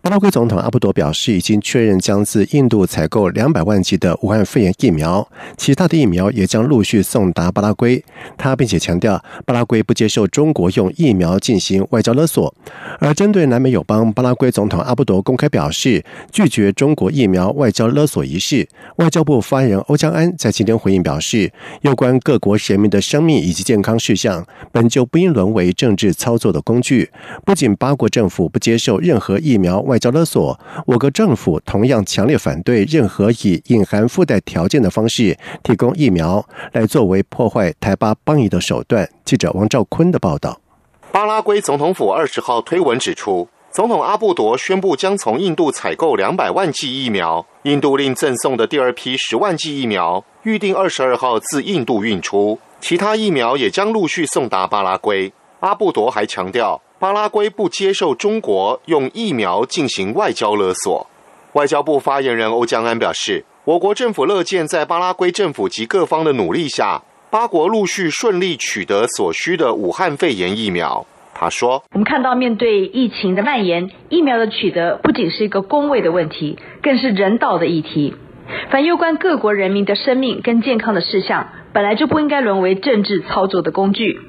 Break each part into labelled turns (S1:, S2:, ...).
S1: 巴拉圭总统阿布多表示，已经确认将自印度采购两百万剂的武汉肺炎疫苗，其他的疫苗也将陆续送达巴拉圭。他并且强调，巴拉圭不接受中国用疫苗进行外交勒索。而针对南美友邦，巴拉圭总统阿布多公开表示，拒绝中国疫苗外交勒索一事。外交部发言人欧江安在今天回应表示，有关各国人民的生命以及健康事项，本就不应沦为政治操作的工具。不仅八国政府不接受任何疫苗外交勒索，我国政府同样强烈反对任何以隐含附带条件的方式提供疫苗，来作为破坏台巴邦谊的手段。记者王兆坤的报道。
S2: 巴拉圭总统府二十号推文指出，总统阿布多宣布将从印度采购两百万剂疫苗，印度另赠送的第二批十万剂疫苗预定二十二号自印度运出，其他疫苗也将陆续送达巴拉圭。阿布多还强调。巴拉圭不接受中国用疫苗进行外交勒索。外交部发言人欧江安表示，我国政府乐见在巴拉圭政府及各方的努力下，八国陆续顺利取得所需的武汉肺炎疫苗。他说：“
S3: 我们看到，面对疫情的蔓延，疫苗的取得不仅是一个公卫的问题，更是人道的议题。凡攸关各国人民的生命跟健康的事项，本来就不应该沦为政治操作的工具。”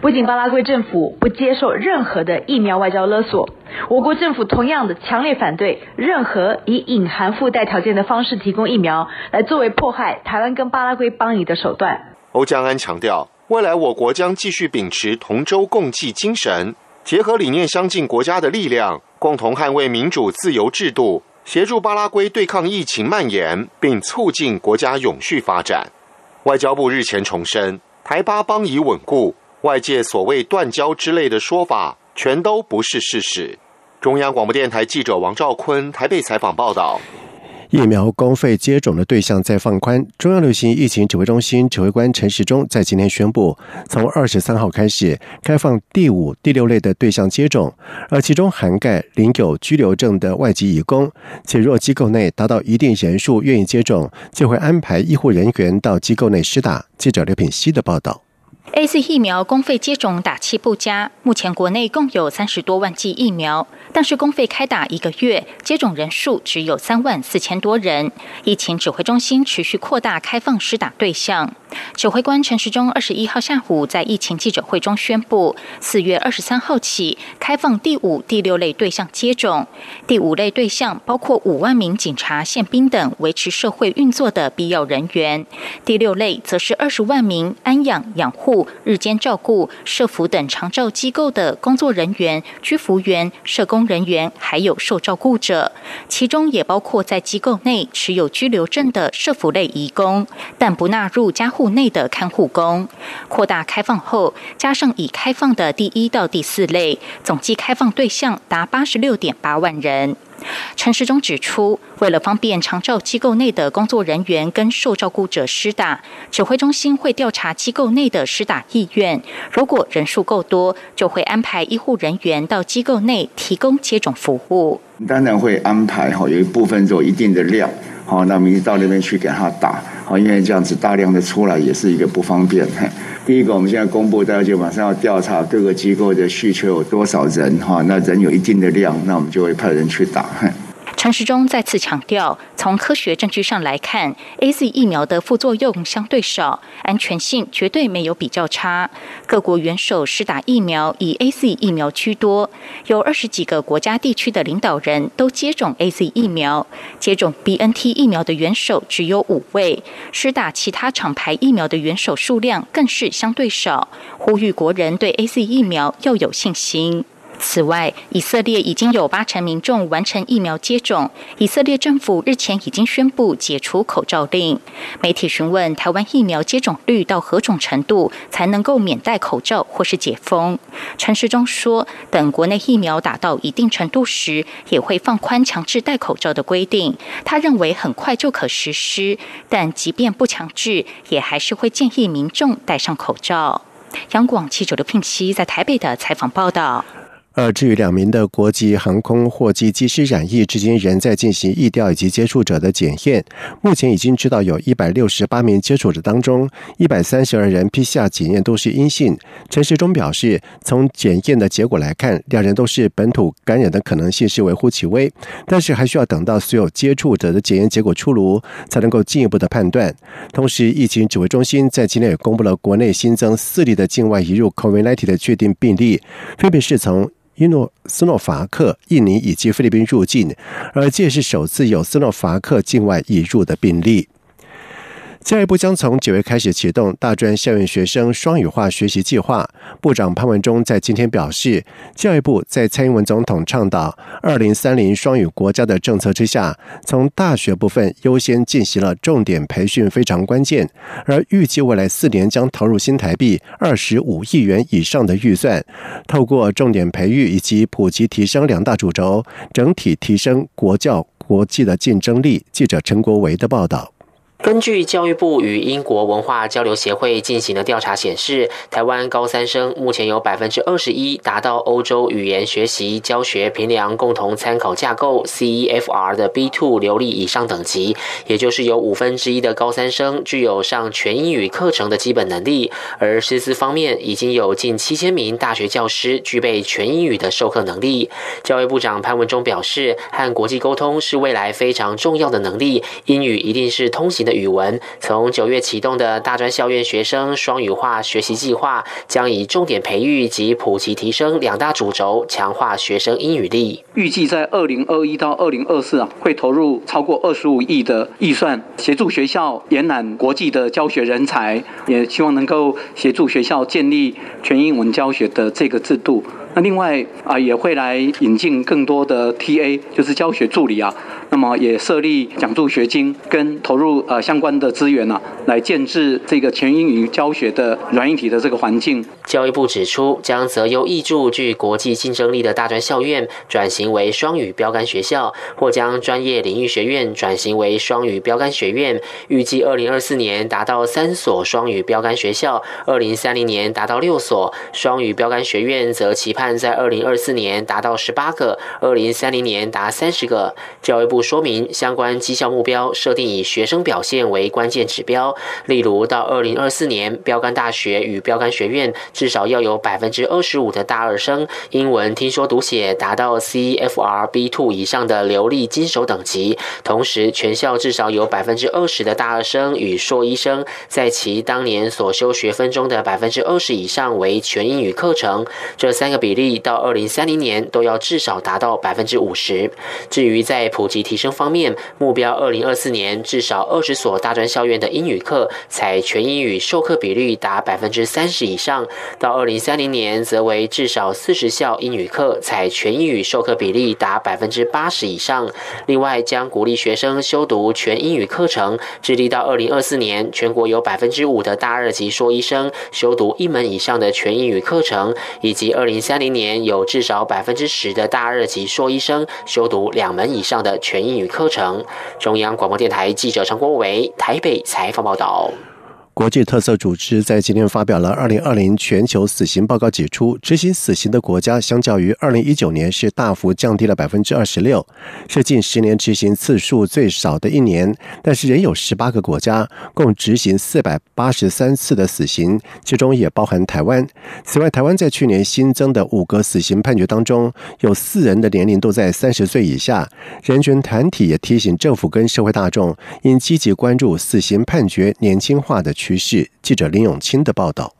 S3: 不仅巴拉圭政府不接受任何的疫苗外交勒索，我国政府同样的强烈反对任何以隐含附带条件的方式提供疫苗，来作为迫害台湾跟巴拉圭邦谊的手段。
S2: 欧江安强调，未来我国将继续秉持同舟共济精神，结合理念相近国家的力量，共同捍卫民主自由制度，协助巴拉圭对抗疫情蔓延，并促进国家永续发展。外交部日前重申，台巴邦谊稳固。外界所谓断交之类的说法，全都不是事实。中央广播电台记者王兆坤台北采访报道。
S1: 疫苗公费接种的对象在放宽。中央流行疫情指挥中心指挥官陈时中在今天宣布，从二十三号开始开放第五、第六类的对象接种，而其中涵盖领有居留证的外籍移工。且若机构内达到一定人数愿意接种，就会安排医护人员到机构内施打。记者刘品希的报道。
S4: A C 疫苗公费接种打气不佳，目前国内共有三十多万剂疫苗，但是公费开打一个月，接种人数只有三万四千多人。疫情指挥中心持续扩大开放施打对象。指挥官陈时中二十一号下午在疫情记者会中宣布，四月二十三号起开放第五、第六类对象接种。第五类对象包括五万名警察、宪兵等维持社会运作的必要人员；第六类则是二十万名安养养护、日间照顾、社服等长照机构的工作人员、居服员、社工人员，还有受照顾者。其中也包括在机构内持有居留证的社服类移工，但不纳入家。户内的看护工扩大开放后，加上已开放的第一到第四类，总计开放对象达八十六点八万人。陈世忠指出，为了方便长照机构内的工作人员跟受照顾者施打，指挥中心会调查机构内的施打意愿，如果人数够多，就会安排医护人员到机构内提供接种服务。
S5: 当然会安排哈，有一部分有一定的量。好，那民到那边去给他打，因为这样子大量的出来也是一个不方便。第一个，我们现在公布，大家就马上要调查各个机构的需求有多少人，哈，那人有一定的量，那我们就会派人去打。
S4: 陈时中再次强调，从科学证据上来看，A Z 疫苗的副作用相对少，安全性绝对没有比较差。各国元首施打疫苗以 A Z 疫苗居多，有二十几个国家地区的领导人都接种 A Z 疫苗，接种 B N T 疫苗的元首只有五位，施打其他厂牌疫苗的元首数量更是相对少。呼吁国人对 A Z 疫苗要有信心。此外，以色列已经有八成民众完成疫苗接种。以色列政府日前已经宣布解除口罩令。媒体询问台湾疫苗接种率到何种程度才能够免戴口罩或是解封？陈时中说，等国内疫苗打到一定程度时，也会放宽强制戴口罩的规定。他认为很快就可实施，但即便不强制，也还是会建议民众戴上口罩。央广记者刘聘熙在台北的采访报道。
S1: 而至于两名的国际航空货机机师染疫，至今仍在进行疫调以及接触者的检验。目前已经知道有一百六十八名接触者当中，一百三十二人 PCR 检验都是阴性。陈时中表示，从检验的结果来看，两人都是本土感染的可能性是微乎其微，但是还需要等到所有接触者的检验结果出炉，才能够进一步的判断。同时，疫情指挥中心在今天也公布了国内新增四例的境外移入 COVID-19 的确定病例，分别是从。伊诺斯诺伐克、印尼以及菲律宾入境，而这是首次有斯诺伐克境外移入的病例。教育部将从九月开始启动大专校园学生双语化学习计划。部长潘文忠在今天表示，教育部在蔡英文总统倡导“二零三零双语国家”的政策之下，从大学部分优先进行了重点培训，非常关键。而预计未来四年将投入新台币二十五亿元以上的预算，透过重点培育以及普及提升两大主轴，整体提升国教国际的竞争力。记者陈国维的报道。
S6: 根据教育部与英国文化交流协会进行的调查显示，台湾高三生目前有百分之二十一达到欧洲语言学习教学评量共同参考架构 （CEFR） 的 B two 流利以上等级，也就是有五分之一的高三生具有上全英语课程的基本能力。而师资方面，已经有近七千名大学教师具备全英语的授课能力。教育部长潘文忠表示，和国际沟通是未来非常重要的能力，英语一定是通行的。语文从九月启动的大专校院学生双语化学习计划，将以重点培育及普及提升两大主轴，强化学生英语力。
S7: 预计在二零二一到二零二四啊，会投入超过二十五亿的预算，协助学校延揽国际的教学人才，也希望能够协助学校建立全英文教学的这个制度。那另外啊，也会来引进更多的 TA，就是教学助理啊。那么也设立奖助学金，跟投入呃相关的资源呢，来建制这个全英语教学的软硬体的这个环境。
S6: 教育部指出，将择优益助具国际竞争力的大专校院转型为双语标杆学校，或将专业领域学院转型为双语标杆学院。预计二零二四年达到三所双语标杆学校，二零三零年达到六所双语标杆学院，则期盼在二零二四年达到十八个，二零三零年达三十个。教育部。说明相关绩效目标设定以学生表现为关键指标，例如到二零二四年，标杆大学与标杆学院至少要有百分之二十五的大二生英文听说读写达到 CFR B two 以上的流利金手等级，同时全校至少有百分之二十的大二生与硕一生在其当年所修学分中的百分之二十以上为全英语课程，这三个比比例到二零三零年都要至少达到百分之五十。至于在普及。提升方面，目标二零二四年至少二十所大专校院的英语课采全英语授课比率达百分之三十以上；到二零三零年，则为至少四十校英语课采全英语授课比例达百分之八十以上。另外，将鼓励学生修读全英语课程，致力到二零二四年，全国有百分之五的大二级硕医生修读一门以上的全英语课程，以及二零三今年有至少百分之十的大二级硕医生修读两门以上的全。英语课程。中央广播电台记者陈国维台北采访报道。
S1: 国际特色组织在今天发表了《二零二零全球死刑报告》，指出执行死刑的国家相较于二零一九年是大幅降低了百分之二十六，是近十年执行次数最少的一年。但是仍有十八个国家共执行四百八十三次的死刑，其中也包含台湾。此外，台湾在去年新增的五个死刑判决当中，有四人的年龄都在三十岁以下。人权团体也提醒政府跟社会大众应积极关注死刑判决年轻化的。趋势。记者林永清的报道。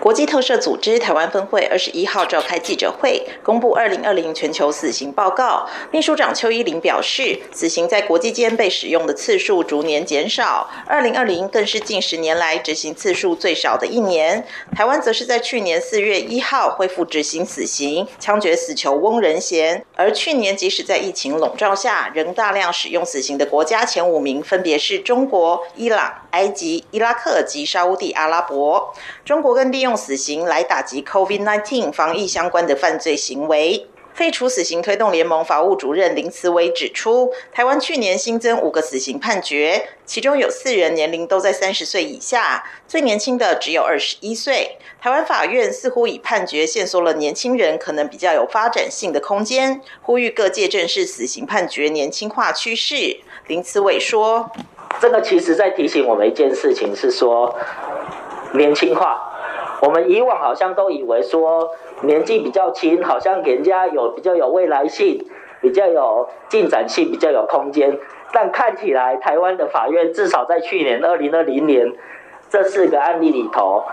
S8: 国际特赦组织台湾分会二十一号召开记者会，公布二零二零全球死刑报告。秘书长邱依林表示，死刑在国际间被使用的次数逐年减少，二零二零更是近十年来执行次数最少的一年。台湾则是在去年四月一号恢复执行死刑，枪决死囚翁仁贤。而去年即使在疫情笼罩下，仍大量使用死刑的国家前五名分别是中国、伊朗、埃及、伊拉克及沙地阿拉伯。中国跟利用死刑来打击 COVID-19 防疫相关的犯罪行为。废除死刑推动联盟法务主任林慈伟指出，台湾去年新增五个死刑判决，其中有四人年龄都在三十岁以下，最年轻的只有二十一岁。台湾法院似乎以判决限缩了年轻人可能比较有发展性的空间，呼吁各界正视死刑判决年轻化趋势。林慈伟说：“
S9: 这个其实在提醒我们一件事情，是说年轻化。我们以往好像都以为说。”年纪比较轻，好像给人家有比较有未来性，比较有进展性，比较有空间。但看起来台湾的法院至少在去年二零二零年这四个案例里头，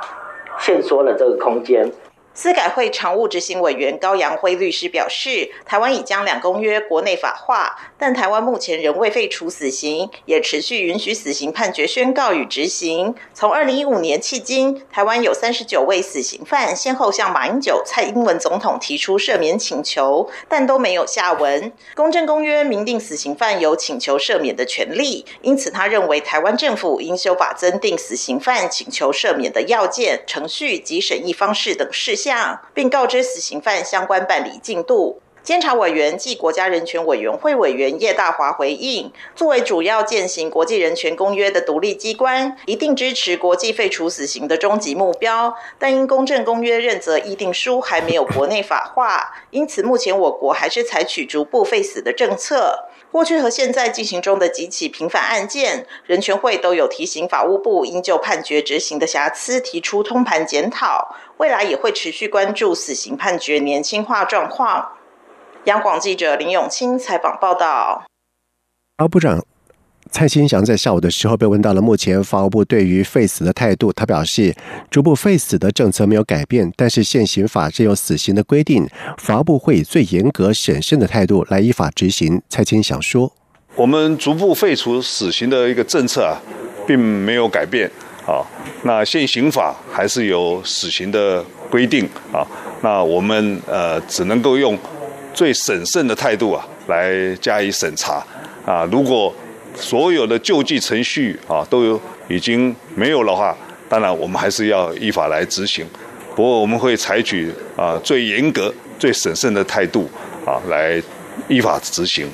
S9: 限缩了这个空间。
S8: 司改会常务执行委员高阳辉律师表示，台湾已将两公约国内法化，但台湾目前仍未废除死刑，也持续允许死刑判决宣告与执行。从二零一五年迄今，台湾有三十九位死刑犯先后向马英九、蔡英文总统提出赦免请求，但都没有下文。公正公约明定死刑犯有请求赦免的权利，因此他认为台湾政府应修法增订死刑犯请求赦免的要件、程序及审议方式等事项。并告知死刑犯相关办理进度。监察委员暨国家人权委员会委员叶大华回应：作为主要践行国际人权公约的独立机关，一定支持国际废除死刑的终极目标。但因公正公约认责议定书还没有国内法化，因此目前我国还是采取逐步废死的政策。过去和现在进行中的几起平反案件，人权会都有提醒法务部应就判决执行的瑕疵提出通盘检讨。未来也会持续关注死刑判决年轻化状况。央广记者林永清采访报道。
S1: 阿部长蔡新祥在下午的时候被问到了目前法务部对于废死的态度，他表示，逐步废死的政策没有改变，但是现行法是有死刑的规定，法务部会以最严格审慎的态度来依法执行。蔡新祥说：“
S10: 我们逐步废除死刑的一个政策啊，并没有改变啊。那现行法还是有死刑的规定啊。那我们呃，只能够用。”最审慎的态度啊，来加以审查啊！如果所有的救济程序啊都有已经没有的话，当然我们还是要依法来执行。不过我们会采取啊最严格、最审慎的态度啊来依法执行。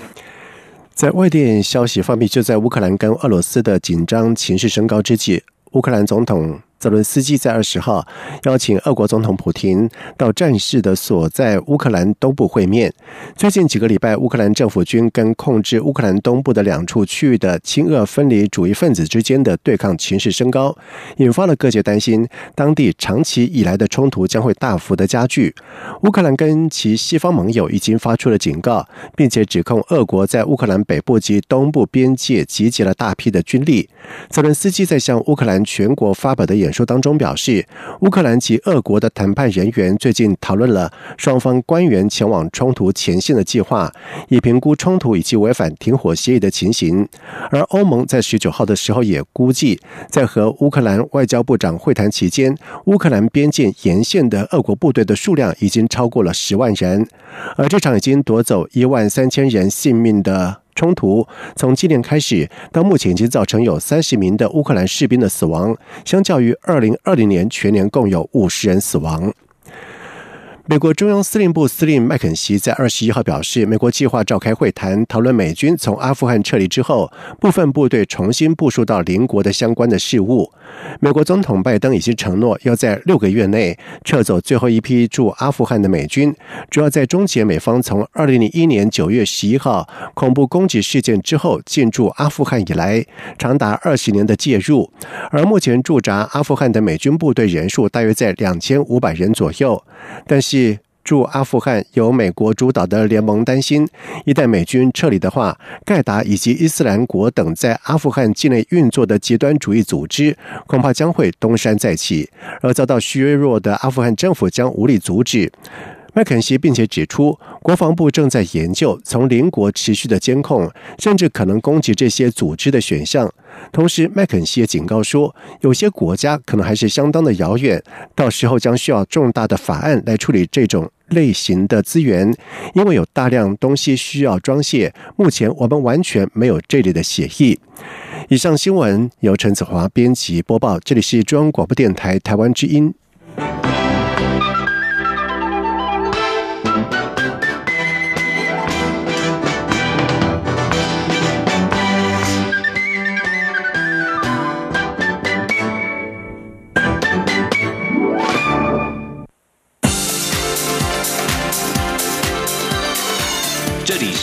S1: 在外电消息方面，就在乌克兰跟俄罗斯的紧张情势升高之际，乌克兰总统。泽伦斯基在二十号邀请俄国总统普京到战事的所在乌克兰东部会面。最近几个礼拜，乌克兰政府军跟控制乌克兰东部的两处区域的亲俄分离主义分子之间的对抗情势升高，引发了各界担心，当地长期以来的冲突将会大幅的加剧。乌克兰跟其西方盟友已经发出了警告，并且指控俄国在乌克兰北部及东部边界集结了大批的军力。泽伦斯基在向乌克兰全国发表的演演说当中表示，乌克兰及俄国的谈判人员最近讨论了双方官员前往冲突前线的计划，以评估冲突以及违反停火协议的情形。而欧盟在十九号的时候也估计，在和乌克兰外交部长会谈期间，乌克兰边境沿线的俄国部队的数量已经超过了十万人，而这场已经夺走一万三千人性命的。冲突从今年开始到目前，已经造成有三十名的乌克兰士兵的死亡，相较于二零二零年全年共有五十人死亡。美国中央司令部司令麦肯锡在二十一号表示，美国计划召开会谈，讨论美军从阿富汗撤离之后，部分部队重新部署到邻国的相关的事务。美国总统拜登已经承诺要在六个月内撤走最后一批驻阿富汗的美军，主要在终结美方从二零零一年九月十一号恐怖攻击事件之后进驻阿富汗以来长达二十年的介入。而目前驻扎阿富汗的美军部队人数大约在两千五百人左右，但是驻阿富汗由美国主导的联盟担心，一旦美军撤离的话，盖达以及伊斯兰国等在阿富汗境内运作的极端主义组织，恐怕将会东山再起，而遭到削弱的阿富汗政府将无力阻止。麦肯锡并且指出，国防部正在研究从邻国持续的监控，甚至可能攻击这些组织的选项。同时，麦肯锡也警告说，有些国家可能还是相当的遥远，到时候将需要重大的法案来处理这种类型的资源，因为有大量东西需要装卸。目前我们完全没有这类的协议。以上新闻由陈子华编辑播报，这里是中央广播电台台湾之音。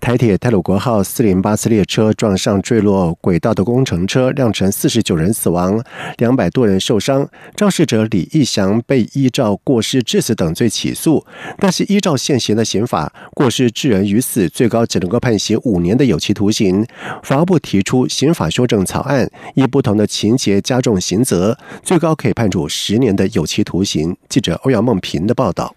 S1: 台铁泰鲁国号四零八次列车撞上坠落轨道的工程车，酿成四十九人死亡，两百多人受伤。肇事者李义祥被依照过失致死等罪起诉，但是依照现行的刑法，过失致人于死，最高只能够判刑五年的有期徒刑。法务部提出刑法修正草案，以不同的情节加重刑责，最高可以判处十年的有期徒刑。记者欧阳梦平的报道。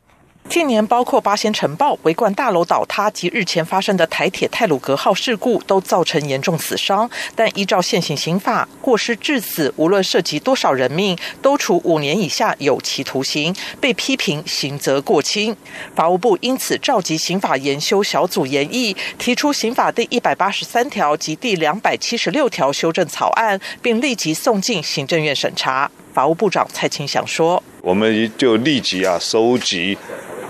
S11: 近年，包括八仙城爆、围观大楼倒塌及日前发生的台铁泰鲁格号事故，都造成严重死伤。但依照现行刑法，过失致死，无论涉及多少人命，都处五年以下有期徒刑，被批评刑责过轻。法务部因此召集刑法研修小组研议，提出刑法第一百八十三条及第两百七十六条修正草案，并立即送进行政院审查。法务部长蔡清祥说：“
S10: 我们就立即啊收集。”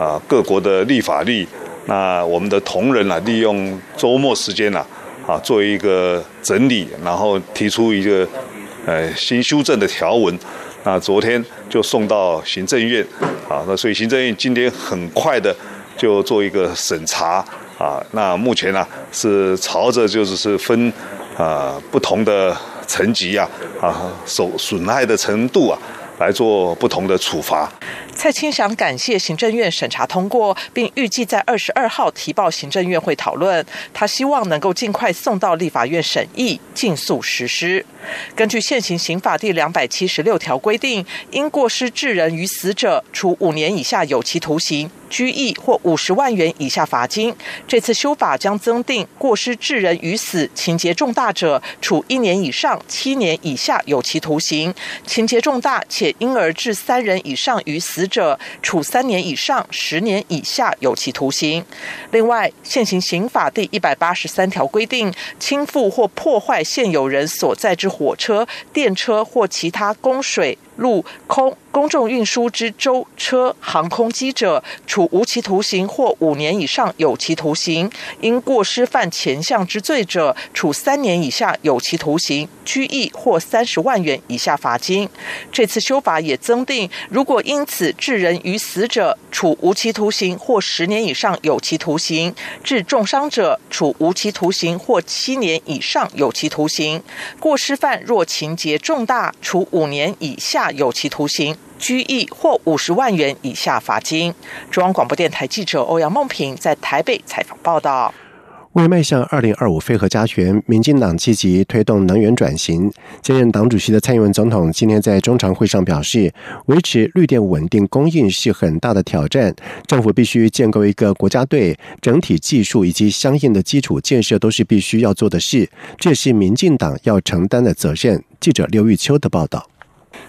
S10: 啊，各国的立法例，那我们的同仁啊，利用周末时间呐，啊，做一个整理，然后提出一个呃新修正的条文。那昨天就送到行政院，啊，那所以行政院今天很快的就做一个审查，啊，那目前呢是朝着就是是分啊不同的层级啊，啊受损害的程度啊。来做不同的处罚。
S11: 蔡清祥感谢行政院审查通过，并预计在二十二号提报行政院会讨论。他希望能够尽快送到立法院审议，尽速实施。根据现行刑法第两百七十六条规定，因过失致人于死者，处五年以下有期徒刑。拘役或五十万元以下罚金。这次修法将增定过失致人于死，情节重大者，处一年以上七年以下有期徒刑；情节重大且因而致三人以上于死者，处三年以上十年以下有期徒刑。另外，现行刑法第一百八十三条规定，倾覆或破坏现有人所在之火车、电车或其他供水。陆空公众运输之舟车航空机者，处无期徒刑或五年以上有期徒刑；因过失犯前项之罪者，处三年以下有期徒刑、拘役或三十万元以下罚金。这次修法也增定，如果因此致人于死者，处无期徒刑或十年以上有期徒刑；致重伤者，处无期徒刑或七年以上有期徒刑。过失犯若情节重大，处五年以下。有期徒刑、拘役或五十万元以下罚金。中央广播电台记者欧阳梦平在台北采访报道。
S1: 为迈向二零二五飞核家园，民进党积极推动能源转型。兼任党主席的蔡英文总统今天在中常会上表示，维持绿电稳定供应是很大的挑战，政府必须建构一个国家队，整体技术以及相应的基础建设都是必须要做的事，这是民进党要承担的责任。记者刘玉秋的报道。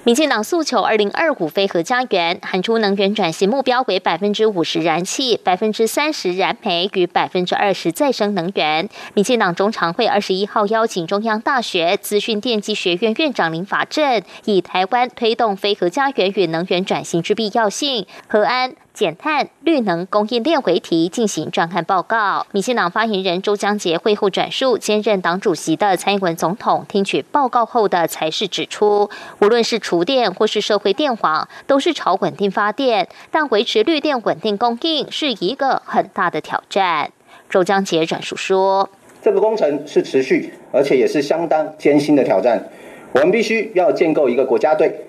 S12: 民进党诉求二零二五非核家园，喊出能源转型目标为百分之五十燃气、百分之三十燃煤与百分之二十再生能源。民进党中常会二十一号邀请中央大学资讯电机学院院长林法正，以台湾推动非核家园与能源转型之必要性，和安。减碳、绿能供应链为题进行专案报告。民进党发言人周江杰会后转述兼任党主席的蔡英文总统听取报告后的才是指出，无论是厨电或是社会电网，都是朝稳定发电，但维持绿电稳定供应是一个很大的挑战。周江杰转述说：“
S13: 这个工程是持续，而且也是相当艰辛的挑战。我们必须要建构一个国家队。”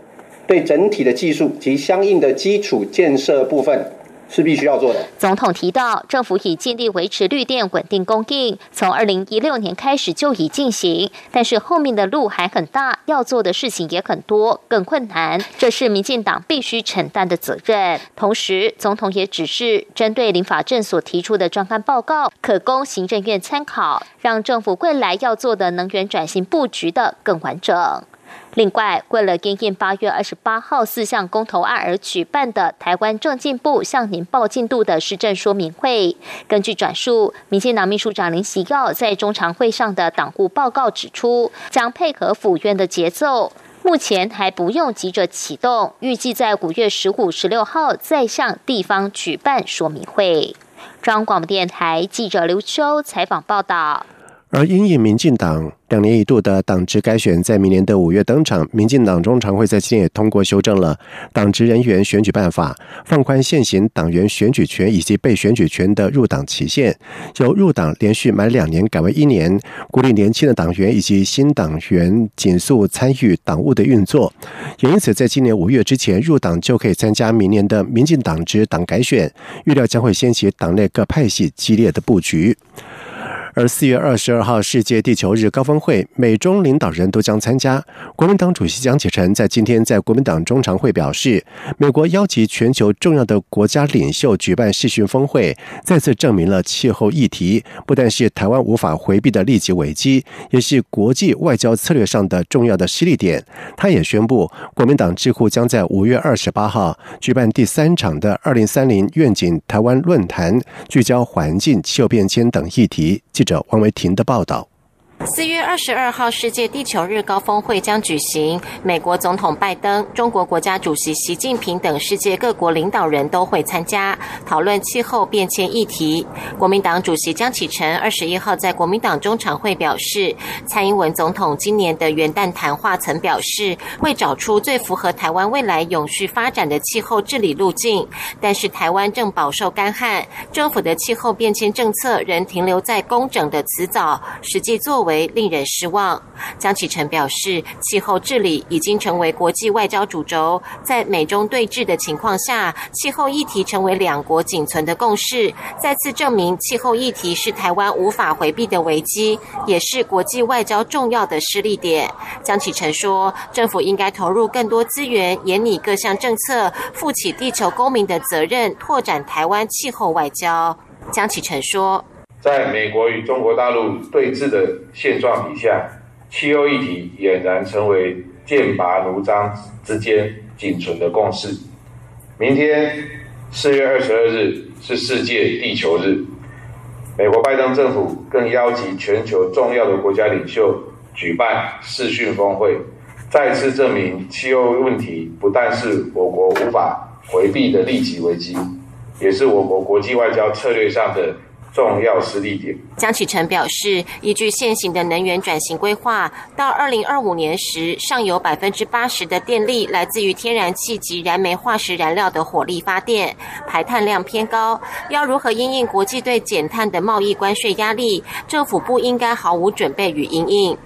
S13: 对整体的技术及相应的基础建设部分是必须要做的。
S12: 总统提到，政府已尽力维持绿电稳定供应，从二零一六年开始就已进行，但是后面的路还很大，要做的事情也很多，更困难，这是民进党必须承担的责任。同时，总统也指示，针对林法正所提出的专案报告，可供行政院参考，让政府未来要做的能源转型布局的更完整。另外，为了应应八月二十八号四项公投案而举办的台湾政进部向您报进度的施政说明会，根据转述，民进党秘书长林喜耀在中常会上的党务报告指出，将配合府院的节奏，目前还不用急着启动，预计在五月十五、十六号再向地方举办说明会。中央广播电台记者刘秋采访报道。
S1: 而因应民进党两年一度的党职改选在明年的五月登场，民进党中常会在今天也通过修正了党职人员选举办法，放宽现行党员选举权以及被选举权的入党期限，由入党连续满两年改为一年，鼓励年轻的党员以及新党员紧速参与党务的运作。也因此，在今年五月之前入党就可以参加明年的民进党职党改选，预料将会掀起党内各派系激烈的布局。而四月二十二号世界地球日高峰会，美中领导人都将参加。国民党主席江启臣在今天在国民党中常会表示，美国邀集全球重要的国家领袖举办视讯峰会，再次证明了气候议题不但是台湾无法回避的立即危机，也是国际外交策略上的重要的失利点。他也宣布，国民党智库将在五月二十八号举办第三场的二零三零愿景台湾论坛，聚焦环境、气候变迁等议题。记者王维婷的报道。
S14: 四月二十二号，世界地球日高峰会将举行。美国总统拜登、中国国家主席习近平等世界各国领导人都会参加，讨论气候变迁议题。国民党主席江启臣二十一号在国民党中常会表示，蔡英文总统今年的元旦谈话曾表示，会找出最符合台湾未来永续发展的气候治理路径。但是，台湾正饱受干旱，政府的气候变迁政策仍停留在工整的辞藻，实际作为。令人失望。江启臣表示，气候治理已经成为国际外交主轴，在美中对峙的情况下，气候议题成为两国仅存的共识，再次证明气候议题是台湾无法回避的危机，也是国际外交重要的失利点。江启臣说，政府应该投入更多资源，研拟各项政策，负起地球公民的责任，拓展台湾气候外交。江启臣说。
S15: 在美国与中国大陆对峙的现状底下，气候议题俨然成为剑拔弩张之间仅存的共识。明天四月二十二日是世界地球日，美国拜登政府更邀集全球重要的国家领袖举办视讯峰会，再次证明气候问题不但是我国无法回避的立即危机，也是我国国际外交策略上的。重要实力点。
S14: 江启臣表示，依据现行的能源转型规划，到二零二五年时，尚有百分之八十的电力来自于天然气及燃煤化石燃料的火力发电，排碳量偏高。要如何因应国际对减碳的贸易关税压力？政府不应该毫无准备与应应。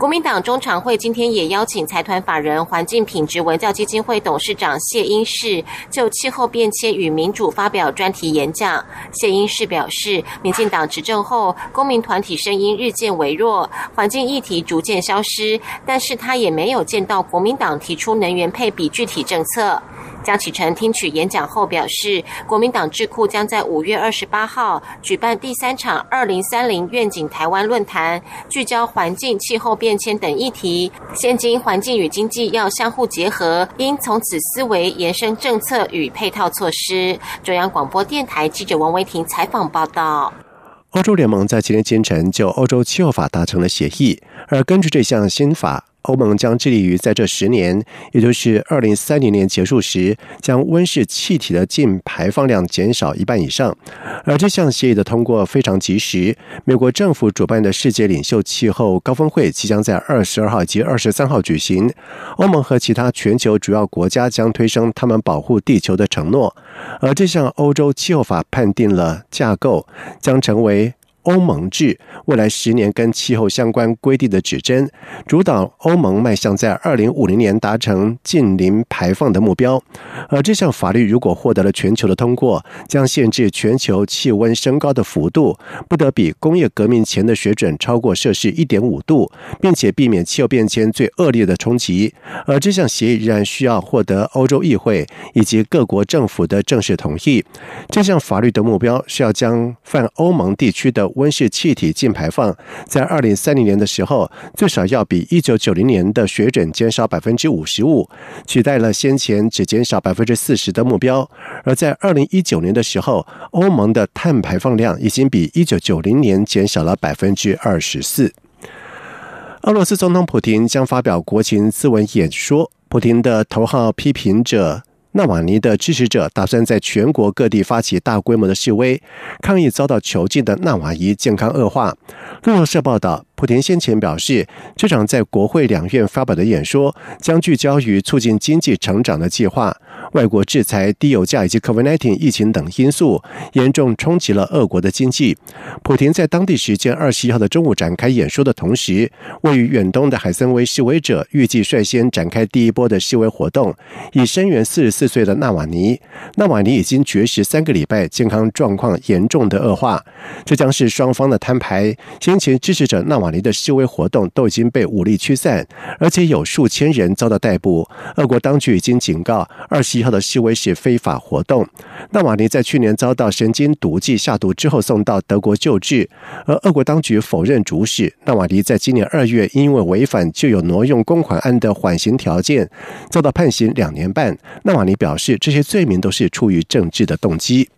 S14: 国民党中常会今天也邀请财团法人环境品质文教基金会董事长谢英士就气候变迁与民主发表专题演讲。谢英士表示，民进党执政后，公民团体声音日渐微弱，环境议题逐渐消失，但是他也没有见到国民党提出能源配比具体政策。江启臣听取演讲后表示，国民党智库将在五月二十八号举办第三场二零三零愿景台湾论坛，聚焦环境、气候变迁等议题。现今环境与经济要相互结合，应从此思维延伸政策与配套措施。中央广播电台记者王维婷采访报道。
S1: 欧洲联盟在今天清晨就欧洲气候法达成了协议，而根据这项新法。欧盟将致力于在这十年，也就是二零三零年结束时，将温室气体的净排放量减少一半以上。而这项协议的通过非常及时。美国政府主办的世界领袖气候高峰会即将在二十二号及二十三号举行。欧盟和其他全球主要国家将推升他们保护地球的承诺。而这项欧洲气候法判定了架构，将成为。欧盟制未来十年跟气候相关规定的指针，主导欧盟迈向在二零五零年达成近零排放的目标。而这项法律如果获得了全球的通过，将限制全球气温升高的幅度不得比工业革命前的水准超过摄氏一点五度，并且避免气候变迁最恶劣的冲击。而这项协议仍然需要获得欧洲议会以及各国政府的正式同意。这项法律的目标是要将泛欧盟地区的温室气体净排放在二零三零年的时候，最少要比一九九零年的水准减少百分之五十五，取代了先前只减少百分之四十的目标。而在二零一九年的时候，欧盟的碳排放量已经比一九九零年减少了百分之二十四。俄罗斯总统普京将发表国情咨文演说，普京的头号批评者。纳瓦尼的支持者打算在全国各地发起大规模的示威，抗议遭到囚禁的纳瓦尼健康恶化。路透社报道。莆田先前表示，这场在国会两院发表的演说将聚焦于促进经济成长的计划。外国制裁、低油价以及 COVID-19 疫情等因素严重冲击了俄国的经济。普田在当地时间二十一号的中午展开演说的同时，位于远东的海森威示威者预计率先展开第一波的示威活动，以声援四十四岁的纳瓦尼。纳瓦尼已经绝食三个礼拜，健康状况严重的恶化。这将是双方的摊牌。先前支持者纳瓦。尼的示威活动都已经被武力驱散，而且有数千人遭到逮捕。俄国当局已经警告，二十一号的示威是非法活动。纳瓦尼在去年遭到神经毒剂下毒之后送到德国救治，而俄国当局否认主使。纳瓦尼在今年二月因为违反就有挪用公款案的缓刑条件，遭到判刑两年半。纳瓦尼表示，这些罪名都是出于政治的动机。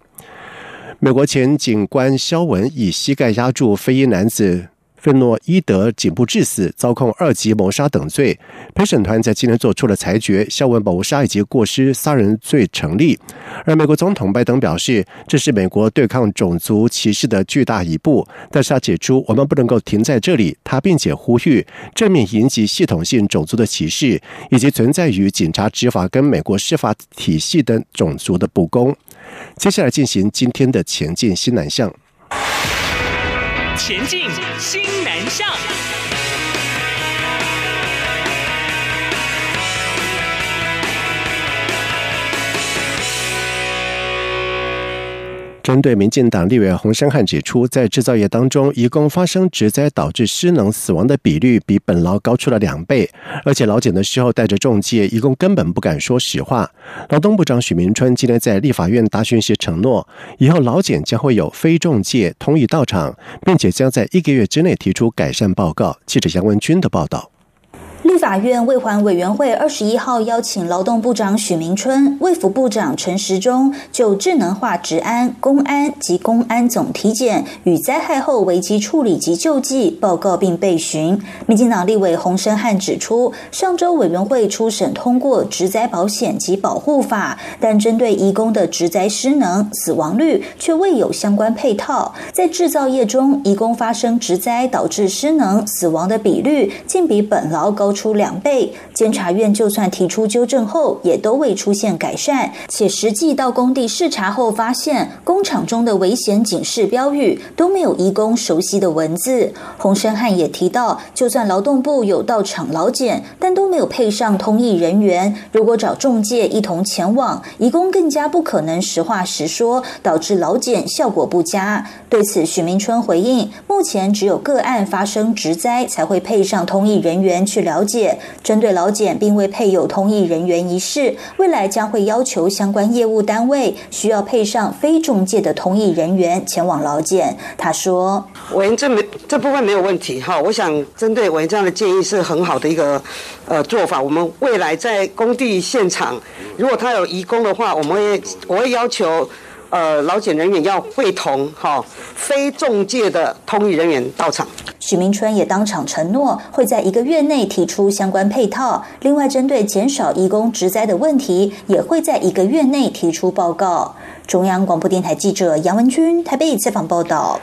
S1: 美国前警官肖文以膝盖压住非裔男子。费诺伊德颈部致死，遭控二级谋杀等罪。陪审团在今天做出了裁决，肖文谋杀以及过失杀人罪成立。而美国总统拜登表示，这是美国对抗种族歧视的巨大一步。但是他指出，我们不能够停在这里。他并且呼吁正面迎击系统性种族的歧视，以及存在于警察执法跟美国司法体系等种族的不公。接下来进行今天的前进新南向。前进，新南向。针对民进党立委洪生汉指出，在制造业当中，移工发生职灾导致失能死亡的比率比本劳高出了两倍，而且劳检的时候带着中介，移工根本不敢说实话。劳动部长许明春今天在立法院答询时承诺，以后劳检将会有非中介同意到场，并且将在一个月之内提出改善报告。记者杨文军的报道。
S16: 法院卫环委员会二十一号邀请劳动部长许明春、卫福部长陈时中就智能化治安、公安及公安总体检与灾害后危机处理及救济报告并备询。民进党立委洪生汉指出，上周委员会初审通过职灾保险及保护法，但针对移工的职灾失能死亡率却未有相关配套。在制造业中，移工发生职灾导致失能死亡的比率，竟比本劳高。出两倍，监察院就算提出纠正后，也都未出现改善。且实际到工地视察后，发现工厂中的危险警示标语都没有移工熟悉的文字。洪生汉也提到，就算劳动部有到场劳检，但都没有配上通译人员。如果找中介一同前往，移工更加不可能实话实说，导致劳检效果不佳。对此，许明春回应：目前只有个案发生职灾，才会配上通译人员去了。解针对劳检并未配有通译人员一事，未来将会要求相关业务单位需要配上非中介的通译人员前往劳检。他说：“
S17: 委员这没这部分没有问题哈，我想针对委员这样的建议是很好的一个呃做法。我们未来在工地现场，如果他有移工的话，我们会我会要求。”呃，劳检人员要会同哈非中介的通译人员到场。
S16: 许明春也当场承诺，会在一个月内提出相关配套。另外，针对减少义工职灾的问题，也会在一个月内提出报告。中央广播电台记者杨文君台北采访报道。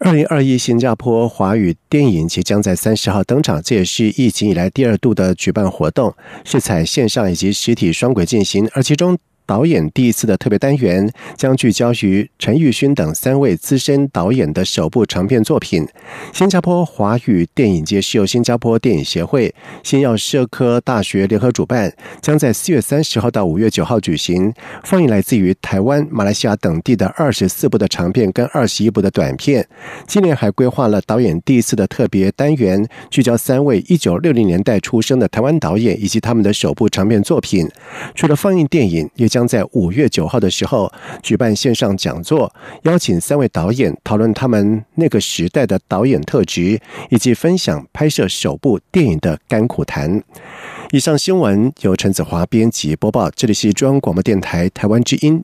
S1: 二零二一新加坡华语电影节将在三十号登场，这也是疫情以来第二度的举办活动，是采线上以及实体双轨进行，而其中。导演第一次的特别单元将聚焦于陈玉勋等三位资深导演的首部长片作品。新加坡华语电影节是由新加坡电影协会、新药社科大学联合主办，将在四月三十号到五月九号举行，放映来自于台湾、马来西亚等地的二十四部的长片跟二十一部的短片。今年还规划了导演第一次的特别单元，聚焦三位一九六零年代出生的台湾导演以及他们的首部长片作品。除了放映电影，也将在五月九号的时候举办线上讲座，邀请三位导演讨论他们那个时代的导演特质，以及分享拍摄首部电影的甘苦谈。以上新闻由陈子华编辑播报，这里是中央广播电台台湾之音。